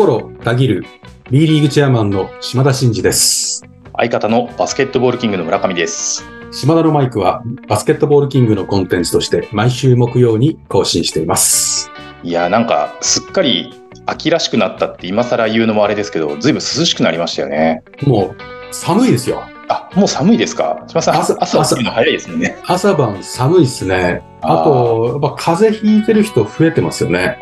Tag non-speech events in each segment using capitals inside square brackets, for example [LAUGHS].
心たぎる B リーグチェアマンの島田真二です。相方のバスケットボールキングの村上です。島田のマイクはバスケットボールキングのコンテンツとして毎週木曜に更新しています。いや、なんか、すっかり秋らしくなったって今更言うのもあれですけど、ずいぶん涼しくなりましたよね。もう寒いですよ。あ、もう寒いですか？島さん、朝朝朝早いですね。朝晩寒いですね。あと、やっぱ風邪ひいてる人増えてますよね。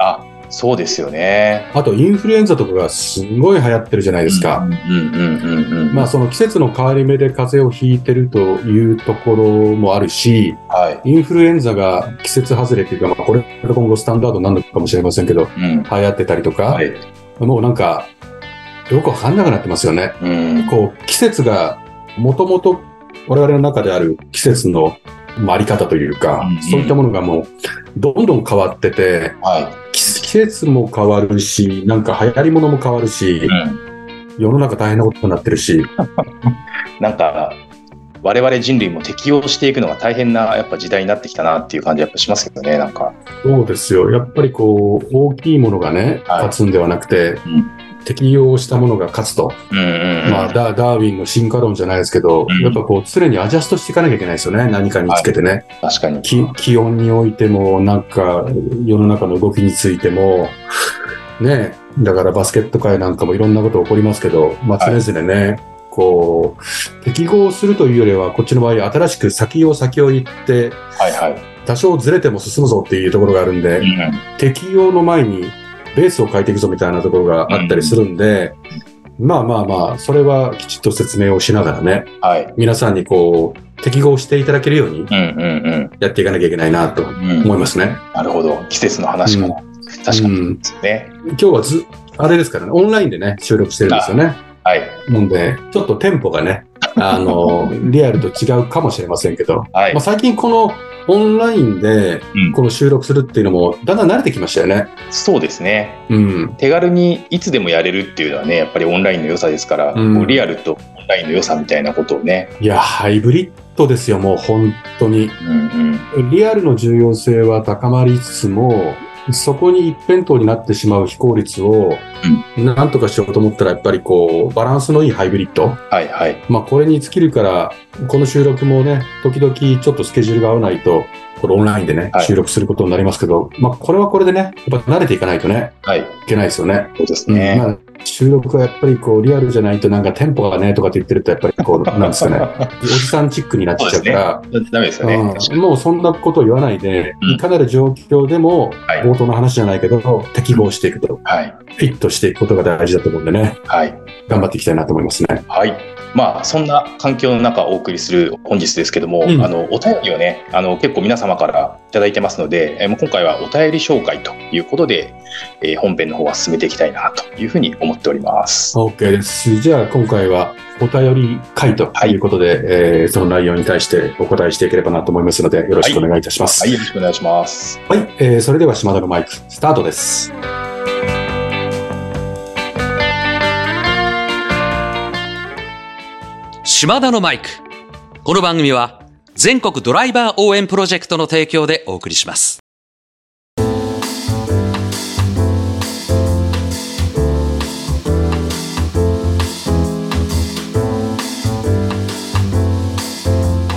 そうですよね。あとインフルエンザとかがすごい流行ってるじゃないですか。うんうんうんうんうん。まあその季節の変わり目で風邪をひいてるというところもあるし、はい。インフルエンザが季節外れっていうか、まあ、これが今後スタンダードになるのかもしれませんけど、うん。流行ってたりとか、はい。もうなんか、よくわかんなくなってますよね。うん。こう、季節が、もともと我々の中である季節のまああり方というか、うんうんそういったものがもう、どんどん変わってて、は季季節も変わるし、なんか流行り物も変わるしい。う、ん。世の中大変なことになってるし、[LAUGHS] なんか、我々人類も適応していくのが大変なやっぱ時代になってきたなっていう感じやっぱしますよね、なんか。そうですよ。やっぱりこう、大きいものがね、はい勝つんではなくて、うん適用したものが勝つと。まあ、ダダーウィンの進化論じゃないですけど、うんやっぱこう、常にアジャストしていかなきゃいけないですよね。何かにつけてね。確かに。き気温においても、なんか、世の中の動きについても、ね、だからバスケット界なんかもいろんなこと起こりますけど、まあ、常はい々ね、こう、適合するというよりは、こっちの場合、新しく先を先を行って、はいはい。多少ずれても進むぞっていうところがあるんで、うん適用の前にベースを変えていくぞみたいなところがあったりするんで、まあまあまあ、それはきちっと説明をしながらね、はい。皆さんにこう、適合していただけるようにうんうんやっていかなきゃいけないなとうん。うん思いますね。なるほど。季節の話から。確かにうんですね。今日はず、あれですからね、オンラインでね、収録してるんですよね。はい。なんで、ちょっとテンポがね、あの、[LAUGHS] リアルと違うかもしれませんけど、はいまあ、。最近このオンラインでうんこの収録するっていうのもだんだん慣れてきましたよね。そうですね。うん。手軽にいつでもやれるっていうのはね、やっぱりオンラインの良さですから、うんリアルとオンラインの良さみたいなことをね。いや、ハイブリッドですよ、もう本当に。うんリアルの重要性は高まりつつも、そこに一辺倒になってしまう非効率を、なんとかしようと思ったら、やっぱりこう、バランスのいいハイブリッド。はいはい。まあ、これに尽きるから、この収録もね、時々ちょっとスケジュールが合わないと、これオンラインでね、はい収録することになりますけど、まあ、これはこれでね、やっぱ慣れていかないとね、はい。いけないですよね。そうですうんね。まあ、収録はやっぱりこう、リアルじゃないとなんかテンポがね、とかって言ってると、やっぱりこう、なんですかね、[LAUGHS] おじさんチックになっちゃうから、ダメですよね。うん、もうそんなことを言わないで、うんいかなる状況でも、はい冒頭の話じゃないけど、適合していくと、はい。フィットしていくことが大事だと思うんでね、はい。頑張っていきたいなと思いますね。はい。まあ、そんな環境の中お送りする本日ですけども、うんあの、お便りをね、あの、結構皆様からいただいてますので、え今回はお便り紹介ということで、えー本編の方は進めていきたいなというふうに思っております。OK です。じゃあ今回はお便り会ということで、えーその内容に対してお答えしていければなと思いますので、よろしくお願いいたします。はい、よろしくお願いします。はい、えーそれでは島田のマイク、スタートです。島田のマイク。この番組は全国ドライバー応援プロジェクトの提供でお送りします。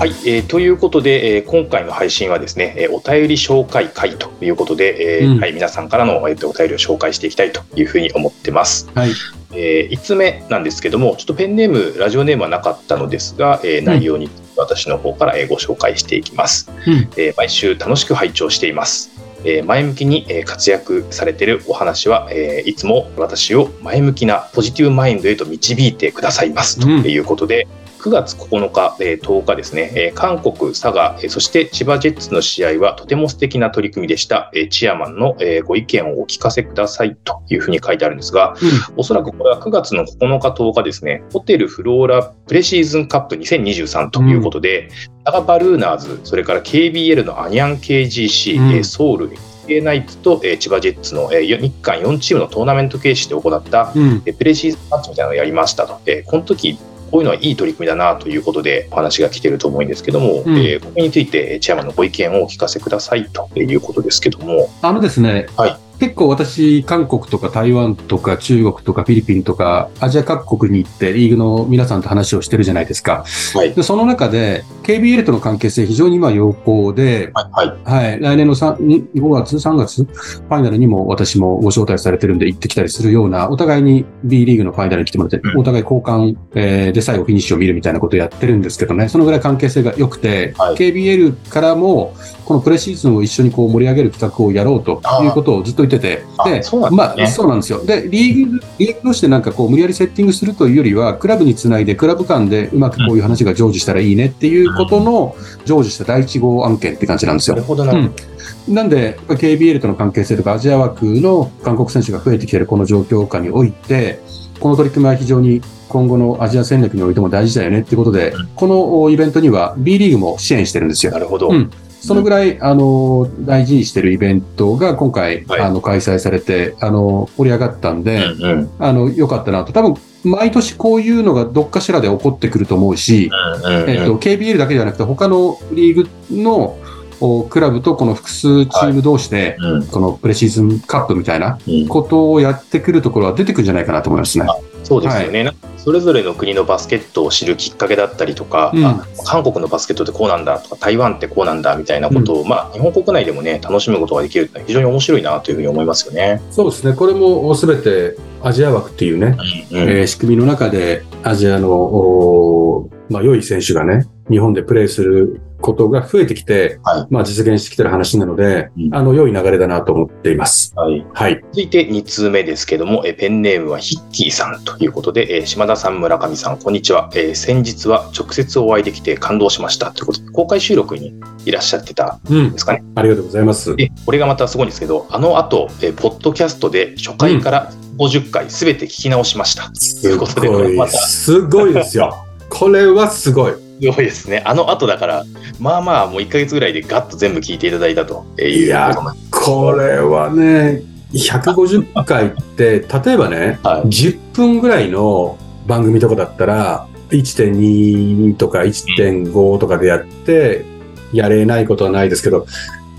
はい、えーということで、えー今回の配信はですね、えーお便り紹介会ということで、えーうんはい、皆さんからの、えーとお便りを紹介していきたいというふうに思ってます。はい。えー、5つ目なんですけども、ちょっとペンネーム、ラジオネームはなかったのですが、えー内容に私の方からえーご紹介していきます。うんえー毎週楽しく拝聴しています。えー前向きにえー活躍されているお話は、えーいつも私を前向きなポジティブマインドへと導いてくださいますとうんいうことで、9月9日、えー10日ですね、えー韓国、佐賀、えーそして千葉ジェッツの試合はとても素敵な取り組みでした。えーチアマンの、えーご意見をお聞かせくださいというふうに書いてあるんですが、おそらくこれは9月の9日、10日ですね、ホテルフローラプレシーズンカップ2023ということで、佐賀バルーナーズ、それから KBL のアニャン KGC、うんえーソウル、NK ナイツと、えー千葉ジェッツの、えー日韓4チームのトーナメント形式で行った、うん。えープレシーズンマッチみたいなのをやりましたと。えーこの時こういうのはいい取り組みだなということでお話が来てると思うんですけども、うん。えーここについてえーチェアマンのご意見をお聞かせくださいということですけども、あのですね、はい結構私、韓国とか台湾とか中国とかフィリピンとかアジア各国に行ってリーグの皆さんと話をしてるじゃないですか。はい。でその中で KBL との関係性非常に今良好で、はい。はい。はい、来年の3 5月、3月、ファイナルにも私もご招待されてるんで行ってきたりするような、お互いに B リーグのファイナルに来てもらって、うんお互い交換、えーで最後フィニッシュを見るみたいなことをやってるんですけどね、そのぐらい関係性が良くて、はい KBL からも、このプレシーズンを一緒にこう盛り上げる企画をやろうということをずっと言ってて、あで、そうなんですねまあ、そうなんですよ。で、リーグ、リーグとしてなんかこう無理やりセッティングするというよりは、クラブにつないで、クラブ間でうまくこういう話が成就したらいいねっていうことの成就した第一号案件って感じなんですよなる。ほどなるほど。なんで、KBL との関係性とか、アジア枠の韓国選手が増えてきているこの状況下において、この取り組みは非常に今後のアジア戦略においても大事だよねっていうことで、うんこのイベントには B リーグも支援してるんですよ。なるほど。うんそのぐらい、あの、大事にしてるイベントが今回、はいあの、開催されて、あの、盛り上がったんで、うんうん。あの、良かったなと。多分、毎年こういうのがどっかしらで起こってくると思うし、うんうんうん。えっと、KBL だけじゃなくて、他のリーグのおクラブとこの複数チーム同士で、うんこのプレシーズンカップみたいなうんことをやってくるところは出てくるんじゃないかなと思いますね。そうですよね、なんかそれぞれの国のバスケットを知るきっかけだったりとか、うん。あ韓国のバスケットってこうなんだとか台湾ってこうなんだみたいなことを、まあ、日本国内でもね楽しむことができるって非常に面白いなというふうに思いますよね。そうですね。これもすべてアジア枠っていうね、うんうん。えー仕組みの中でアジアの、まあ、良い選手がね、日本でプレーすることが増えてきて、はいまあ、実現してきてる話なので、うんあの、良い流れだなと思っています。はい、はい。続いて2通目ですけども、えペンネームはヒッキーさんということで、え島田さん、村上さん、こんにちは、えー先日は直接お会いできて感動しましたということで、公開収録にいらっしゃってたうんんで。すかね。ありがとうございます。で、これがまたすごいんですけど、あの後、えーポッドキャストで初回から50回すべて聞き直しました。ということで、またすごいですよ。[LAUGHS] これはすごい。すごいですね。あの後だから、まあまあ、もう1ヶ月ぐらいでガッと全部聞いていただいたという。いやこれはね、150回って、例えばね、はい10分ぐらいの番組とかだったら、1.2とか1.5とかでやって、やれないことはないですけど、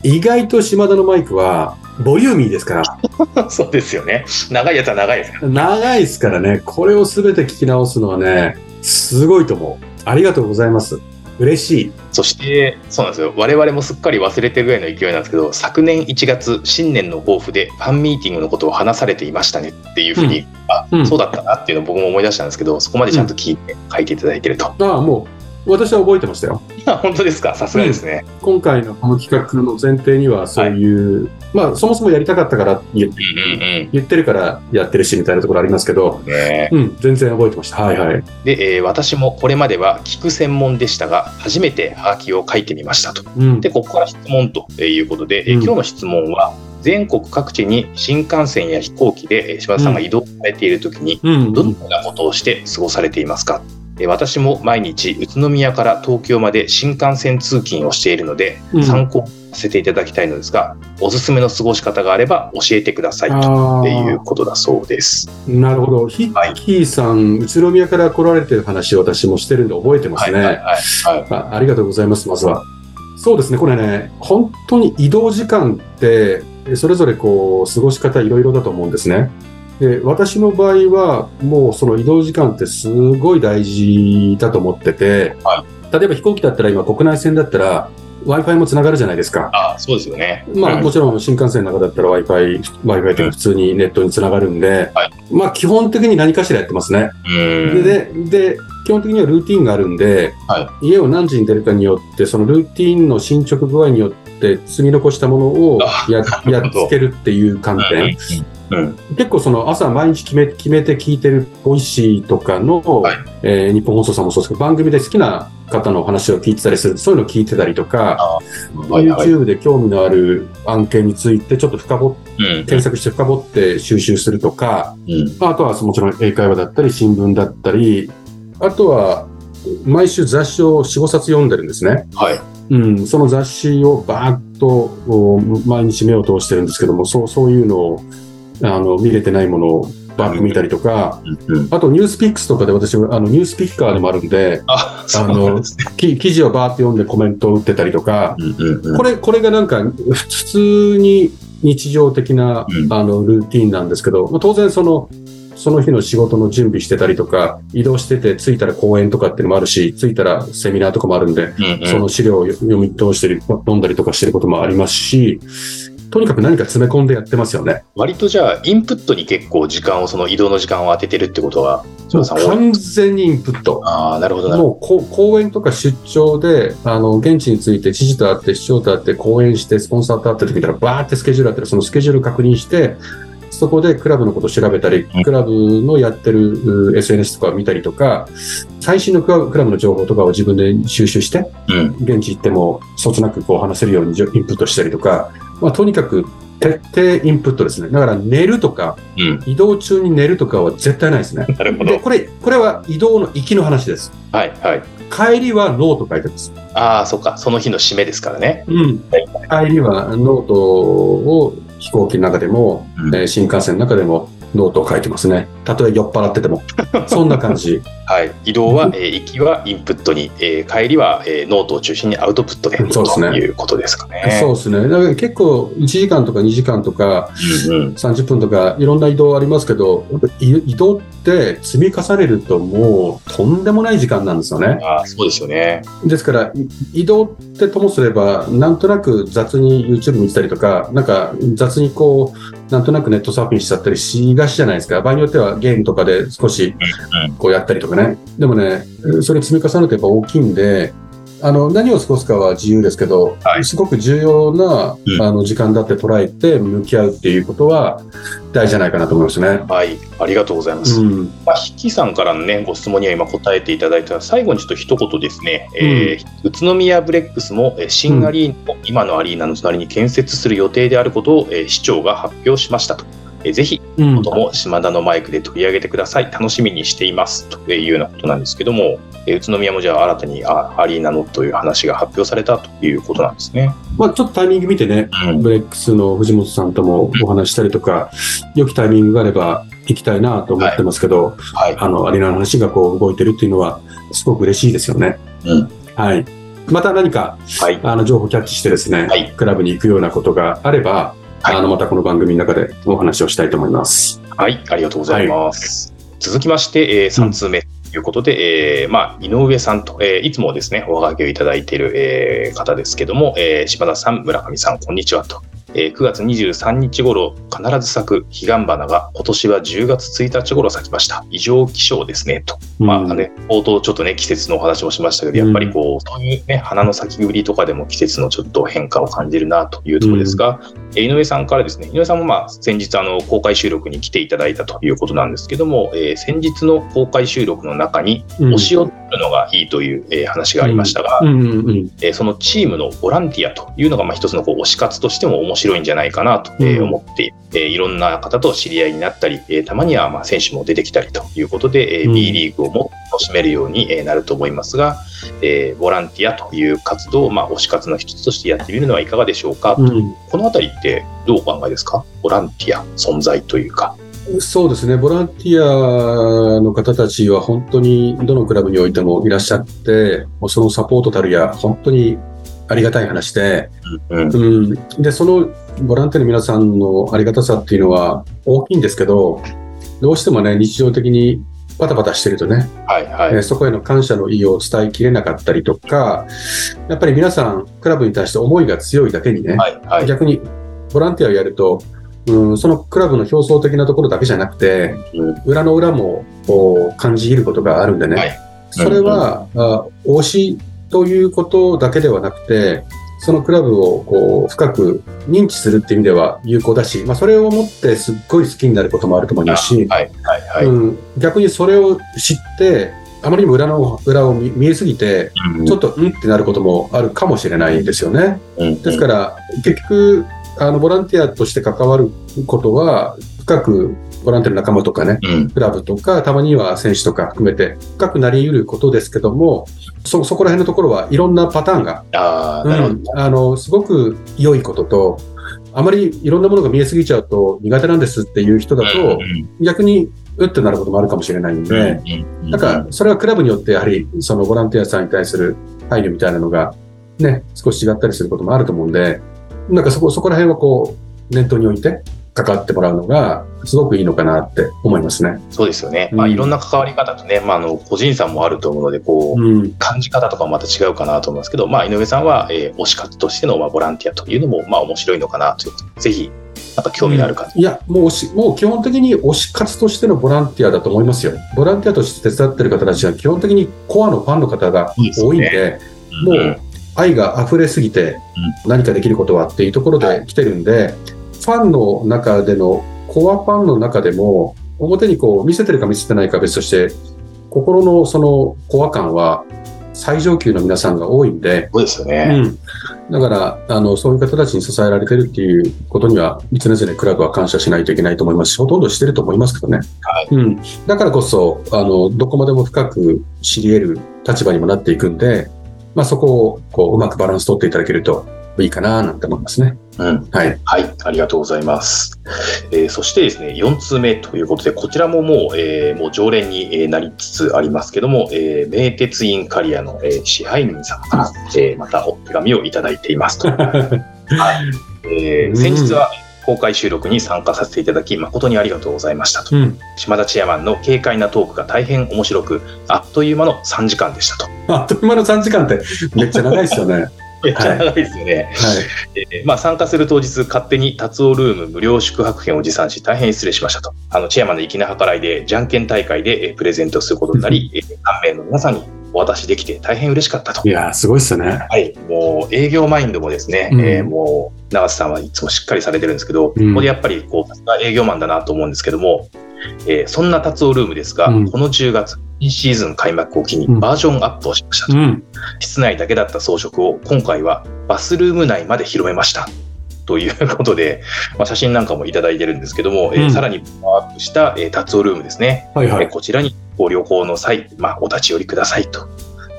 意外と島田のマイクは、ボリューミーですから、[LAUGHS] そうですよね。長いやつは長いですから。長いですからね、これをすべて聞き直すのはね、すごいと思う。ありがとうございます。嬉しい。そして、そうなんですよ。我々もすっかり忘れてるぐらいの勢いなんですけど、昨年1月、新年の抱負でファンミーティングのことを話されていましたねっていうふうに、あ、うんそうだったなっていうのを僕も思い出したんですけど、そこまでちゃんと聞いて書いていただいてると。ああ、もう、私は覚えてましたよ。あ [LAUGHS] 本当ですか？さすがですね。今回のこの企画の前提には、そういう、まあ、そもそもやりたかったから言うんうん言ってるからやってるしみたいなところありますけど、うん。ねうん、全然覚えてました。はいはい。で、えー私もこれまでは聞く専門でしたが、初めてハガキを書いてみましたと。うん。で、ここから質問ということで、えーうん今日の質問は、全国各地に新幹線や飛行機でえー柴田さんが移動されているときに、うん。どのようなことをして過ごされていますか、えー私も毎日宇都宮から東京まで新幹線通勤をしているので、うん参考させていただきたいのですが、おすすめの過ごし方があれば教えてくださいとあいうあ、ことだそうです。なるほど。ヒッキーさん、宇都宮から来られてる話を私もしてるんで覚えてますね。はいありがとうございます、まずは。そうですね、これね、本当に移動時間って、それぞれこう、過ごし方いろいろだと思うんですね。で、私の場合は、もうその移動時間ってすごい大事だと思ってて、は例えば飛行機だったら今国内線だったら、Wi-Fi もつながるじゃないですか。あそうですよね。まあ、うんもちろん新幹線の中だったら Wi-Fi、Wi-Fi って普通にネットにつながるんで、はいまあ基本的に何かしらやってますね。うんででで、基本的にはルーティンがあるんで、は家を何時に出るかによって、そのルーティンの進捗具合によって積み残したものをあややっつけるっていう観点。うん結構その朝毎日決め決めて聞いてる Voicy とかの、はいえー日本放送さんもそうですけど、番組で好きな方の話を聞いてたりすると、そういうのを聞いてたりとか、はいはい YouTube で興味のある案件についてちょっと深掘っうん検索して深掘って収集するとか、うんまああとはもちろん英会話だったり新聞だったり、あとは毎週雑誌を4、5冊読んでるんですね。はい。うん、その雑誌をバーッとお毎日目を通してるんですけども、そうそういうのをあの見れてないものをバック見たりとか、うんうん。あとニュースピックスとかで私はあのニュースピッカーでもあるんで、あ、そうなんですね。き記事をバーッと読んでコメントを打ってたりとか、うんうんうん。これ、これがなんか普通に日常的な、うん。あのルーティンなんですけど、まあ、当然その、その日の仕事の準備してたりとか、移動してて、着いたら講演とかっていうのもあるし、着いたらセミナーとかもあるんで、うんうんその資料を読み通したり、飲んだりとかしてることもありますし、とにかく何か詰め込んでやってますよね。割とじゃあ、インプットに結構時間を、その移動の時間を当ててるってことは、完全にインプット。ああ、なるほどなるほもうこ講演とか出張で、あの、現地について知事と会って、市長と会って、講演して、スポンサーと会ってる時から、バーってスケジュールあったら、そのスケジュール確認して、そこでクラブのことを調べたりうん、クラブのやってるう SNS とかを見たりとか、最新のクラブの情報とかを自分で収集して、ど。うん。現地行っても、そつなくこう話せるようにインプットしたりとか、まあ、とにかく徹底インプットですね。だから寝るとか、うん。移動中に寝るとかは絶対ないですね。なるほど。で、これ、これは移動の行きの話です。はい、はい。帰りはノート書いてます。ああ、そっか。その日の締めですからね。うん。帰りはノートを飛行機の中でも、うんえー新幹線の中でもノートを書いてますね。たとえ酔っ払ってても。そんな感じ。はい。移動は、えー行きはインプットに、えー帰りは、えーノートを中心にアウトプットで、そうですねということですかね。そうですね。だから結構1時間とか2時間とかうんうん。30分とかいろんな移動ありますけど、移移動って積み重ねるともうとんでもない時間なんですよね。ああ、そうですよね。ですから、い移動ってともすれば、なんとなく雑に YouTube 見てたりとか、なんか雑にこう、なんとなくネットサーフィンしちゃったりしがちじゃないですか。場合によってはゲームとかで少しうんこうやったりとかね。でもね、それ積み重ねるとやっぱ大きいんで、あの、何を過ごすかは自由ですけど、はいすごく重要な、うんあの時間だって捉えて向き合うっていうことは大事じゃないかなと思いますね。はい。ありがとうございます。うん。まあ、ヒキさんからのね、ご質問には今答えていただいた最後にちょっと一言ですね、えー宇都宮ブレックスもえー新アリーナを今のアリーナの隣に建設する予定であることを、えー市長が発表しましたと。えーぜひ、うんとも島田のマイクで取り上げてください。楽しみにしています。というようなことなんですけども、えー宇都宮もじゃあ新たにあアリーナのという話が発表されたということなんですね。まあちょっとタイミング見てね、うんブレックスの藤本さんともお話ししたりとか、良きタイミングがあれば行きたいなと思ってますけど、はい。あの、アリーナの話がこう動いてるっていうのは、すごく嬉しいですよね。うんはい。また何か、はい。あの、情報キャッチしてですね、はいクラブに行くようなことがあれば、はいあの、またこの番組の中でお話をしたいと思います。はい、ありがとうございます。続きまして、えー、3通目ということで、えーまあ、井上さんと、えーいつもですね、おはがきをいただいている、えー方ですけども、えー柴田さん、村上さん、こんにちはと。えー9月23日頃、必ず咲く彼岸花が今年は10月1日頃咲きました。異常気象ですね、と。まあうんね、冒頭ちょっとね、季節のお話もしましたけど、やっぱりこう、そういうね、花の咲きぶりとかでも季節のちょっと変化を感じるなというところですが、えー井上さんからですね、井上さんもまあ、先日あの、公開収録に来ていただいたということなんですけども、えー先日の公開収録の中に、うん。推しを取るのがいいという、えー話がありましたが。えーそのチームのボランティアというのが、まあ、一つのこう推し活としても面白いんじゃないかなと、え思って、えーいろんな方と知り合いになったり、えーたまにはまあ選手も出てきたりということで、え B リーグをも楽しめるようにえーなると思いますが、えーボランティアという活動を、まあ、推し活の一つとしてやってみるのはいかがでしょうか、うん。このあたりってどうお考えですか？ボランティア存在というか。そうですね、ボランティアの方たちは本当にどのクラブにおいてもいらっしゃって、そのサポートたるや、本当にありがたい話で、うんうん、で、そのボランティアの皆さんのありがたさっていうのは大きいんですけど、どうしてもね、日常的にバタバタしてるとね、はいはい。えーそこへの感謝の意を伝えきれなかったりとか、やっぱり皆さん、クラブに対して思いが強いだけにね、はいはい。逆にボランティアをやると、うん、そのクラブの表層的なところだけじゃなくて、うん。裏の裏もこう感じることがあるんでね、はい。それは、あ推しということだけではなくて、そのクラブをこう深く認知するっていう意味では有効だし、まあ、それをもってすっごい好きになることもあると思いますし、はいはいはい。うん、逆にそれを知って、あまりにも裏の裏を見見えすぎて、うん。ちょっとうんってなることもあるかもしれないですよね。うん。ですから、結局、あの、ボランティアとして関わることは、深くボランティアの仲間とかね、うん。クラブとか、たまには選手とか含めて、深くなり得ることですけども、そ、そこら辺のところはいろんなパターンが、ああ、の、すごく良いことと、あまりいろんなものが見えすぎちゃうと苦手なんですっていう人だと、逆にうってなることもあるかもしれないんで、うん。なんか、それはクラブによってやはり、そのボランティアさんに対する配慮みたいなのが、ね、少し違ったりすることもあると思うんで、なんかそこ、そこら辺はこう、念頭に置いて関わってもらうのが、すごくいいのかなって思いますね。そうですよね。まあ、うんいろんな関わり方とね、まあ、あの、個人差もあると思うので、こう、うん。感じ方とかもまた違うかなと思いますけど、まあ、井上さんは、えー推し活としての、まあ、ボランティアというのも、まあ、面白いのかなということで、ぜひ、なんか興味のある方、いや、もう推し、もう基本的に推し活としてのボランティアだと思いますよ。ボランティアとして手伝ってる方たちは基本的にコアのファンの方がいいですね多いんで、もう愛が溢れすぎて何かできることはっていうところで来てるんで、ファンの中での、コアファンの中でも、表にこう見せてるか見せてないかは別として、心のそのコア感は最上級の皆さんが多いんで、そうですようね。ん、だからあの、そういう方たちに支えられてるっていうことには、常々クラブは感謝しないといけないと思いますし、ほとんどしてると思いますけどね。はい。うん、だからこそあの、どこまでも深く知り得る立場にもなっていくんで、まあ、そこをこううまくバランス取っていただけるといいかななんて思いますね。うん。はい。はい、ありがとうございます。えーそしてですね、4通目ということで、こちらももう、えーもう常連にえーなりつつありますけども、えー名鉄インカリアの、えー支配人様から、えーまたお手紙をいただいていますと。[LAUGHS] えーうん先日は公開収録に参加させていただき、誠にありがとうございましたと。うん、島田チェアマンの軽快なトークが大変面白く、あっという間の3時間でしたと。あっという間の3時間ってめっちゃ長いで [LAUGHS] すよね。はい。めっちゃ長いですよね。えーまあ、参加する当日、勝手に達夫ルーム無料宿泊券を持参し、大変失礼しましたと。あの、チェアマンの粋な計らいで、じゃんけん大会で、えープレゼントすることになり、[LAUGHS] えー何名の皆さんにお渡しできて大変嬉しかったとい。やー、すごいですよね。はい。もう、営業マインドもですね、うんえーもう、長瀬さんはいつもしっかりされてるんですけど、うんここでやっぱり、こう、営業マンだなと思うんですけども、えーそんな達夫ルームですが、うんこの10月、新シーズン開幕を機にうんバージョンアップをしましたと。うん。室内だけだった装飾を今回はバスルーム内まで広めました。ということで、まあ、写真なんかもいただいてるんですけども、えーうんさらにパワーアップした、えー、達夫ルームですね、はいはい。えーこちらにご旅行の際、まあ、お立ち寄りくださいと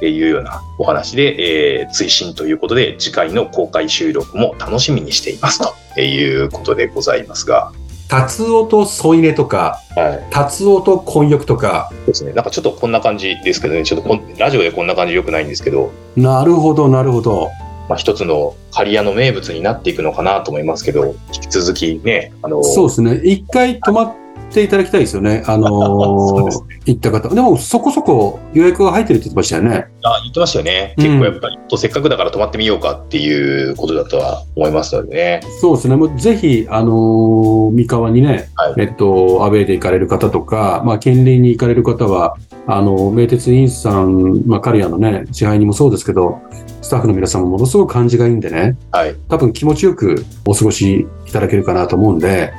いうようなお話で、えー追伸ということで、次回の公開収録も楽しみにしていますということでございますが、タツオと添い寝とか、はい、タツオと混浴とか、そうですね。なんかちょっとこんな感じですけどね、ちょっとラジオでこんな感じ良くないんですけど、なるほど、なるほど。まあ、一つの刈谷の名物になっていくのかなと思いますけど、引き続きね、あの、そうですね。一回泊まっていただきたいですよね。あのー [LAUGHS] 行った方。でも、そこそこ予約が入ってるって言ってましたよね。あ言ってましたよね。うん結構やっぱり、せっかくだから泊まってみようかっていうことだとは思いますのでね。そうですね。もうぜひ、あのー三河にね、はいえっと、アウェイで行かれる方とか、まあ、県隣に行かれる方は、あの、名鉄インさん、まあ、カリアのね、支配人もそうですけど、スタッフの皆さんもものすごく感じがいいんでね、はい。多分気持ちよくお過ごしいただけるかなと思うんで、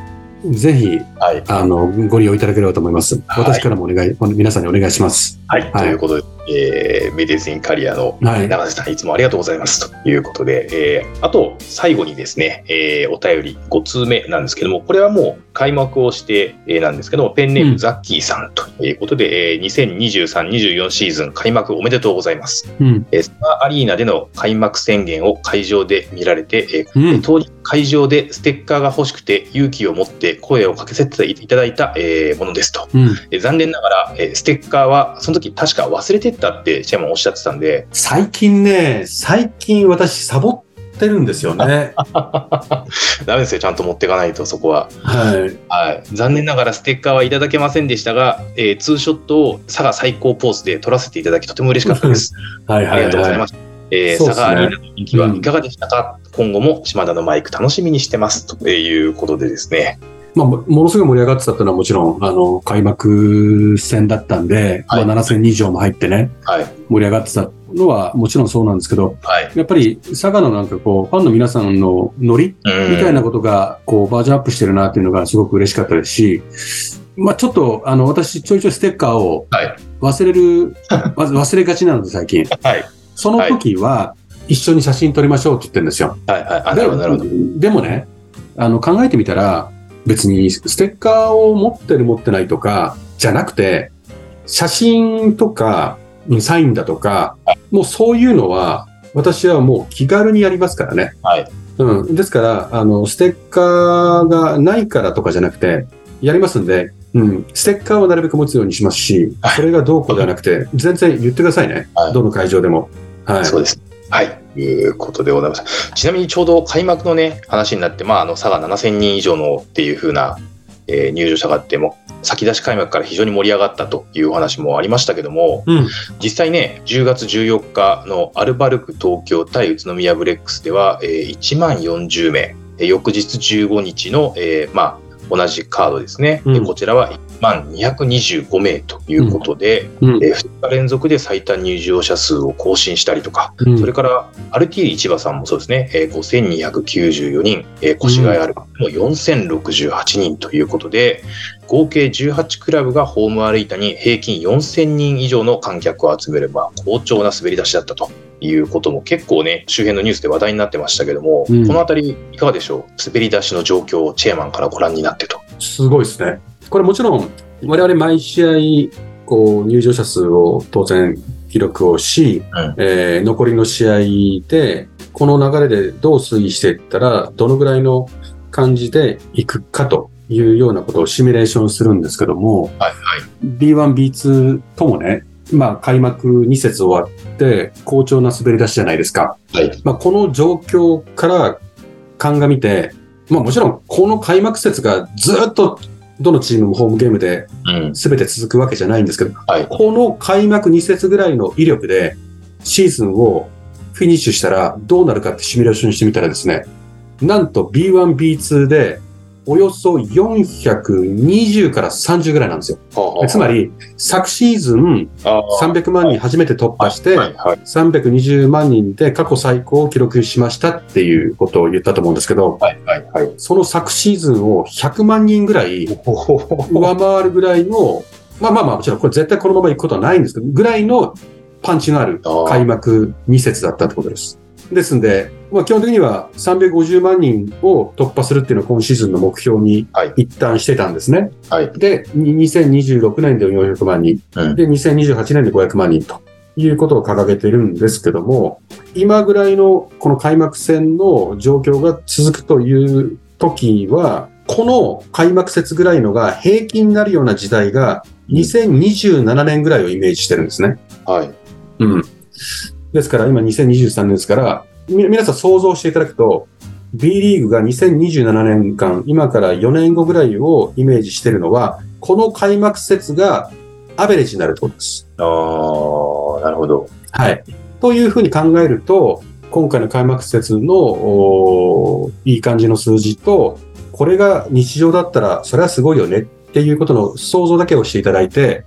ぜひ、はい。あの、ご利用いただければと思います。はい私からもお願い、皆さんにお願いします。はい。はいということで、えーメディスインカリアのはい。長瀬さん、いつもありがとうございます。ということで、えーあと、最後にですね、えーお便り5通目なんですけども、これはもう開幕をして、えーなんですけども、ペンネーうんムザッキーさんということで、えー2023-24シーズン開幕おめでとうございます。うん。えースターアリーナでの開幕宣言を会場で見られて、えーうん。当日会場でステッカーが欲しくて勇気を持って声をかけさせていただいた、えーものですと。うん。えー残念ながら、えーステッカーはその時確か忘れてったってチェアマンおっしゃってたんで、最近ね、最近私サボってるんですよね。[LAUGHS] ダメですよ、ちゃんと持っていかないと、そこは。はい。はい、残念ながらステッカーはいただけませんでしたが、えーツーショットを佐賀最高ポーズで撮らせていただき、とても嬉しかったです。[LAUGHS] はいはいありがとうございはます。えーね佐賀アリーナの人気はいかがでしたか、今後も島田のマイク楽しみにしてますということでですね。い。まあ、もものすごい盛り上がってたっていうのはもちろん、あの、開幕戦だったんで、はいまあ、7000人以上も入ってね、はい。盛り上がってたのはもちろんそうなんですけど、はい。やっぱり佐賀のなんかこう、ファンの皆さんのノリみたいなことが、こう、バージョンアップしてるなっていうのがすごく嬉しかったですし、まあちょっと、あの、私、ちょいちょいステッカーをはい。忘れる、[LAUGHS] わ忘れがちなので、最近。はい。その時は、一緒に写真撮りましょうって言ってるんですよ。はい。はい。あ、なるほど、なるほど。ででもね、あの、考えてみたら、別にステッカーを持ってる持ってないとか、じゃなくて、写真とか、うんサインだとか、もうそういうのは、私はもう気軽にやりますからね。はい。うん。ですから、あの、ステッカーがないからとかじゃなくて、やりますんで、うん。ステッカーをなるべく持つようにしますし、それがどうこうではなくて、全然言ってくださいね。はいどの会場でも。はい。そうです。はい。いうことでございます。ちなみにちょうど開幕のね、話になって、まあ、あの、佐賀7000人以上のっていう風な、えー入場者があっても、先出し開幕から非常に盛り上がったというお話もありましたけども、うん。実際ね、10月14日のアルバルク東京対宇都宮ブレックスでは、えー1万40名、えー翌日15日の、えーまあ、同じカードですね、うん。えーこちらは1万225名ということで、うん。えー2日連続で最多入場者数を更新したりとか、うん。それから、アルティーリ市場さんもそうですね、えー5294人、えー越谷アルバも4068人ということで、合計18クラブがホームアリーナに平均4000人以上の観客を集める、まあ、好調な滑り出しだったということも結構ね、周辺のニュースで話題になってましたけども、うんこのあたりいかがでしょう？滑り出しの状況をチェアマンからご覧になってと。すごいですね。これもちろん、我々毎試合、こう、入場者数を当然記録をし、うんえー残りの試合で、この流れでどう推移していったら、どのぐらいの感じでいくかというようなことをシミュレーションするんですけども、はいはい。B1、B2 ともね、まあ開幕2節終わって好調な滑り出しじゃないですか。はい。まあこの状況から鑑みて、まあもちろんこの開幕節がずっとどのチームもホームゲームでうん。全て続くわけじゃないんですけど、はい。この開幕2節ぐらいの威力でシーズンをフィニッシュしたらどうなるかってシミュレーションしてみたらですね、なんと B1、B2 でおよそ420から30ぐらいなんですよ。つまり、昨シーズンあー300万人初めて突破して、はいはい320万人で過去最高を記録しましたっていうことを言ったと思うんですけど、はいはいはい。その昨シーズンを100万人ぐらい上回るぐらいの、まあまあまあもちろんこれ絶対このまま行くことはないんですけど、ぐらいのパンチのある開幕2節だったってことです。ですんで、まあ基本的には350万人を突破するっていうのを今シーズンの目標にはい一旦してたんですね。はい。で、に2026年で400万人、うんで、2028年で500万人ということを掲げてるんですけども、今ぐらいのこの開幕戦の状況が続くという時は、この開幕節ぐらいのが平均になるような時代が2027年ぐらいをイメージしてるんですね。はい。うん。ですから今2023年ですから、み皆さん想像していただくと、B リーグが2027年間、今から4年後ぐらいをイメージしているのは、この開幕節がアベレージになるってことです。ああ、なるほど。はい。というふうに考えると、今回の開幕節のいい感じの数字と、これが日常だったら、それはすごいよねっていうことの想像だけをしていただいて、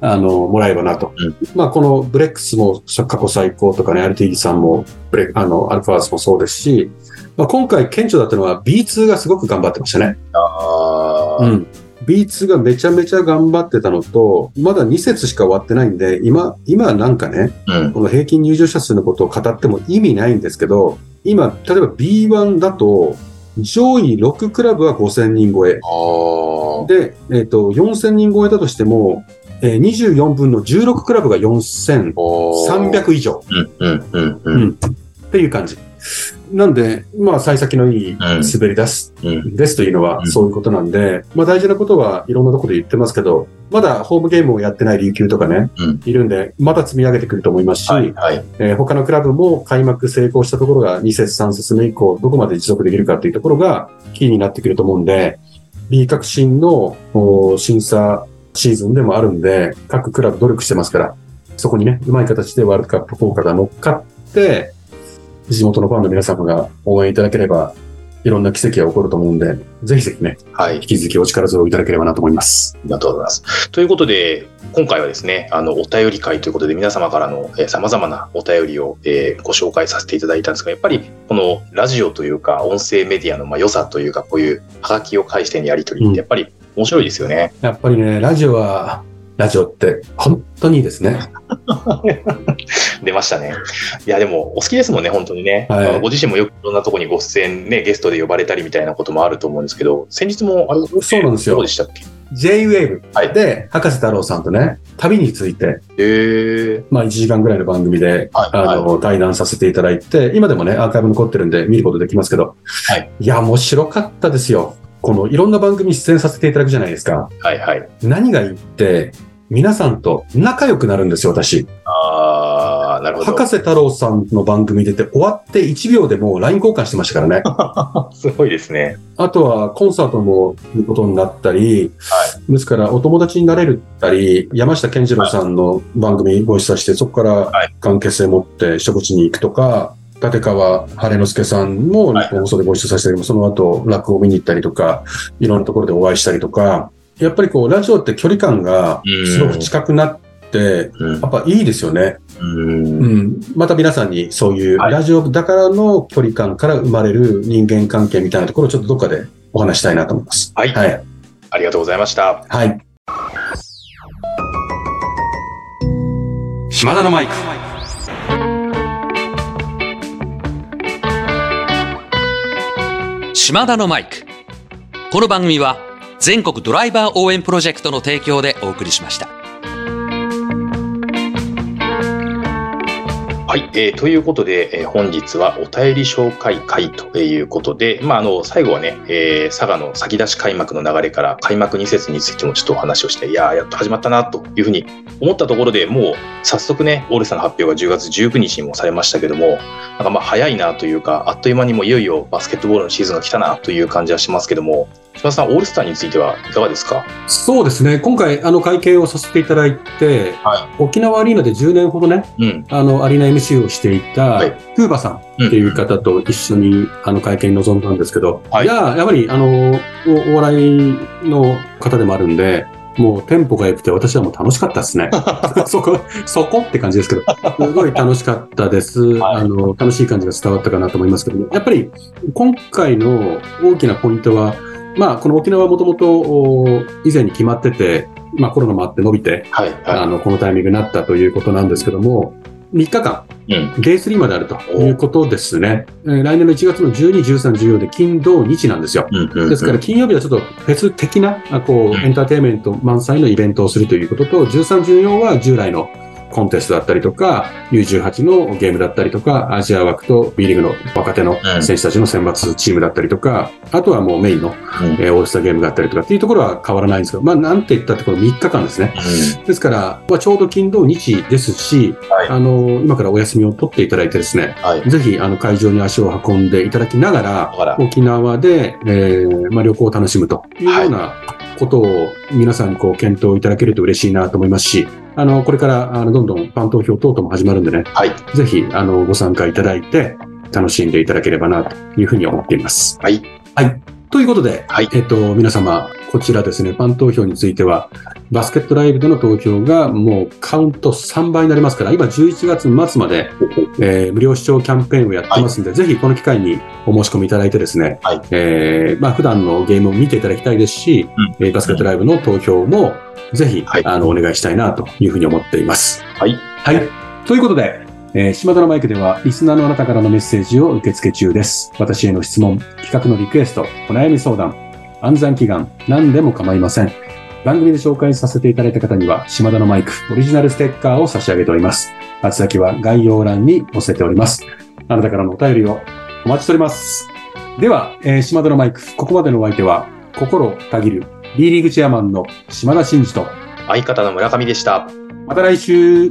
あの、もらえればなと。うんまあ、このブレックスも過去最高とかね、RTD さんも、ブレあの、アルファーズもそうですし、まあ、今回顕著だったのは B2 がすごく頑張ってましたね。ああ、うん。B2 がめちゃめちゃ頑張ってたのと、まだ2節しか終わってないんで、今、今なんかね、うん。この平均入場者数のことを語っても意味ないんですけど、今、例えば B1 だと、上位6クラブは5000人超え。ああ、で、えっ、と、4000人超えだとしても、えー24分の16クラブが4300以上うん、うん、うん、ううんん。っていう感じ。なんで、まあ、幸先のいいん滑り出す、うん。ですというのはうんそういうことなんで、まあ大事なことはいろんなところで言ってますけど、まだホームゲームをやってない琉球とかね、うんいるんで、また積み上げてくると思いますし、はい、はい。えー他のクラブも開幕成功したところが2節3節目以降、どこまで持続できるかっていうところがキーになってくると思うんで、B 革新の審査シーズンでもあるんで、各クラブ努力してますから、そこにね、うまい形でワールドカップ効果が乗っかって、地元のファンの皆様が応援いただければ、いろんな奇跡が起こると思うんで、ぜひぜひね、はい引。き続きお力添えいただければなと思います。ありがとうございます。ということで、今回はですね、あの、お便り会ということで、皆様からの、えー、様々なお便りを、えーご紹介させていただいたんですが、やっぱり、このラジオというか、音声メディアのまあ良さというか、こういうハガキを介してのやり取りっうんて、やっぱり面白いですよね。やっぱりね、ラジオは、ラジオって本当にいいですね。[LAUGHS] 出ましたね。いや、でも、お好きですもんね、本当にね。はいご自身もよくいろんなところにご出演ね、ゲストで呼ばれたりみたいなこともあると思うんですけど、先日も、あれ、そうなんですよどうでしたっけ？J-Wave はいで、博士太郎さんとね、旅について、へー。まあ1時間ぐらいの番組で、はいあの、対談させていただいて、今でもね、アーカイブ残ってるんで見ることできますけど、はい。いや、面白かったですよ。この、いろんな番組に出演させていただくじゃないですか。はいはい。何がいいって、皆さんと仲良くなるんですよ、私。あああ、なるほど。博士太郎さんの番組出て終わって1秒でもう LINE 交換してましたからね。[LAUGHS] すごいですね。あとはコンサートもいうことになったり、ですからお友達になれるったり、山下健二郎さんの番組ご一緒して、そこから関係性持って一口に行くとか、立川晴之助さんも日本放送でご一緒させても、その後落語見に行ったりとか、いろんなところでお会いしたりとか、やっぱりこう、ラジオって距離感がすごく近くなって、うんやっぱいいですよね。うんうん。また皆さんにそういうはいラジオだからの距離感から生まれる人間関係みたいなところをちょっとどっかでお話したいなと思います。はいはい。ありがとうございました。はい。島田のマイク。島田のマイク。この番組は全国ドライバー応援プロジェクトの提供でお送りしました。はい、えーということで、えー本日はお便り紹介会ということで、まあ、あの最後はね、えー佐賀の先出し開幕の流れから開幕2節についてもちょっとお話をして、いやー、やっと始まったなというふうに思ったところでもう早速ね、オールスターの発表が10月19日にもされましたけども、なんかまあ早いなというか、あっという間にもいよいよバスケットボールのシーズンが来たなという感じはしますけども、さん、オールスターについてはいかがですか？そうですね。今回、あの、会見をさせていただいて、は沖縄アリーナで10年ほどね、うん。あの、アリーナ MC をしていた、はいフーバさんっていう方と一緒に、あの、会見に臨んだんですけど、はいいや、やっぱり、あの、おお笑いの方でもあるんで、もうテンポが良くて私はもう楽しかったですね。[LAUGHS] そこ、そこって感じですけど、すごい楽しかったです。はいあの、楽しい感じが伝わったかなと思いますけども、やっぱり今回の大きなポイントは、まあ、この沖縄はもともと以前に決まってて、まあコロナもあって伸びて、はい。はあの、このタイミングになったということなんですけども、3日間、い。うん。ゲイ3まであるということですね。えー来年の1月の12、13、14で金、土、日なんですよ。うんうんうんですから金曜日はちょっとフェス的な、あこう、うんエンターテインメント満載のイベントをするということと、13、14は従来のコンテストだったりとか、U18 のゲームだったりとか、アジア枠と B リーグの若手のうん選手たちの選抜チームだったりとか、あとはもうメインの、うん。えーオールスターゲームがあったりとかっていうところは変わらないんですけど、まあなんて言ったってこの3日間ですね。ですから、まあ、ちょうど金土日ですし、はい。あの、今からお休みを取っていただいてですね、はい。ぜひ、あの、会場に足を運んでいただきながら、沖縄で、えーまあ、旅行を楽しむというようなことを皆さんにこう検討いただけると嬉しいなと思いますし、あの、これから、あの、どんどんファン投票等々も始まるんでね、はい。ぜひ、あの、ご参加いただいて、楽しんでいただければな、というふうに思っています。はい。はい。ということで、はい。えっと、皆様、こちらですね、ファン投票については、バスケットライブでの投票がもうカウント3倍になりますから、今11月末まで、えー無料視聴キャンペーンをやってますんで、ぜひこの機会にお申し込みいただいてですね、はい。えーまあ普段のゲームを見ていただきたいですし、えーバスケットライブの投票もぜひ、はい。あの、お願いしたいなというふうに思っています。はい。はい。ということで、えー島田のマイクでは、リスナーのあなたからのメッセージを受付中です。私への質問、企画のリクエスト、お悩み相談、暗算祈願、何でも構いません。番組で紹介させていただいた方には、島田のマイク、オリジナルステッカーを差し上げております。宛先は概要欄に載せております。あなたからのお便りをお待ちしております。では、えー島田のマイク、ここまでのお相手は、心たぎる B リーグチェアマンの島田真二と、相方の村上でした。また来週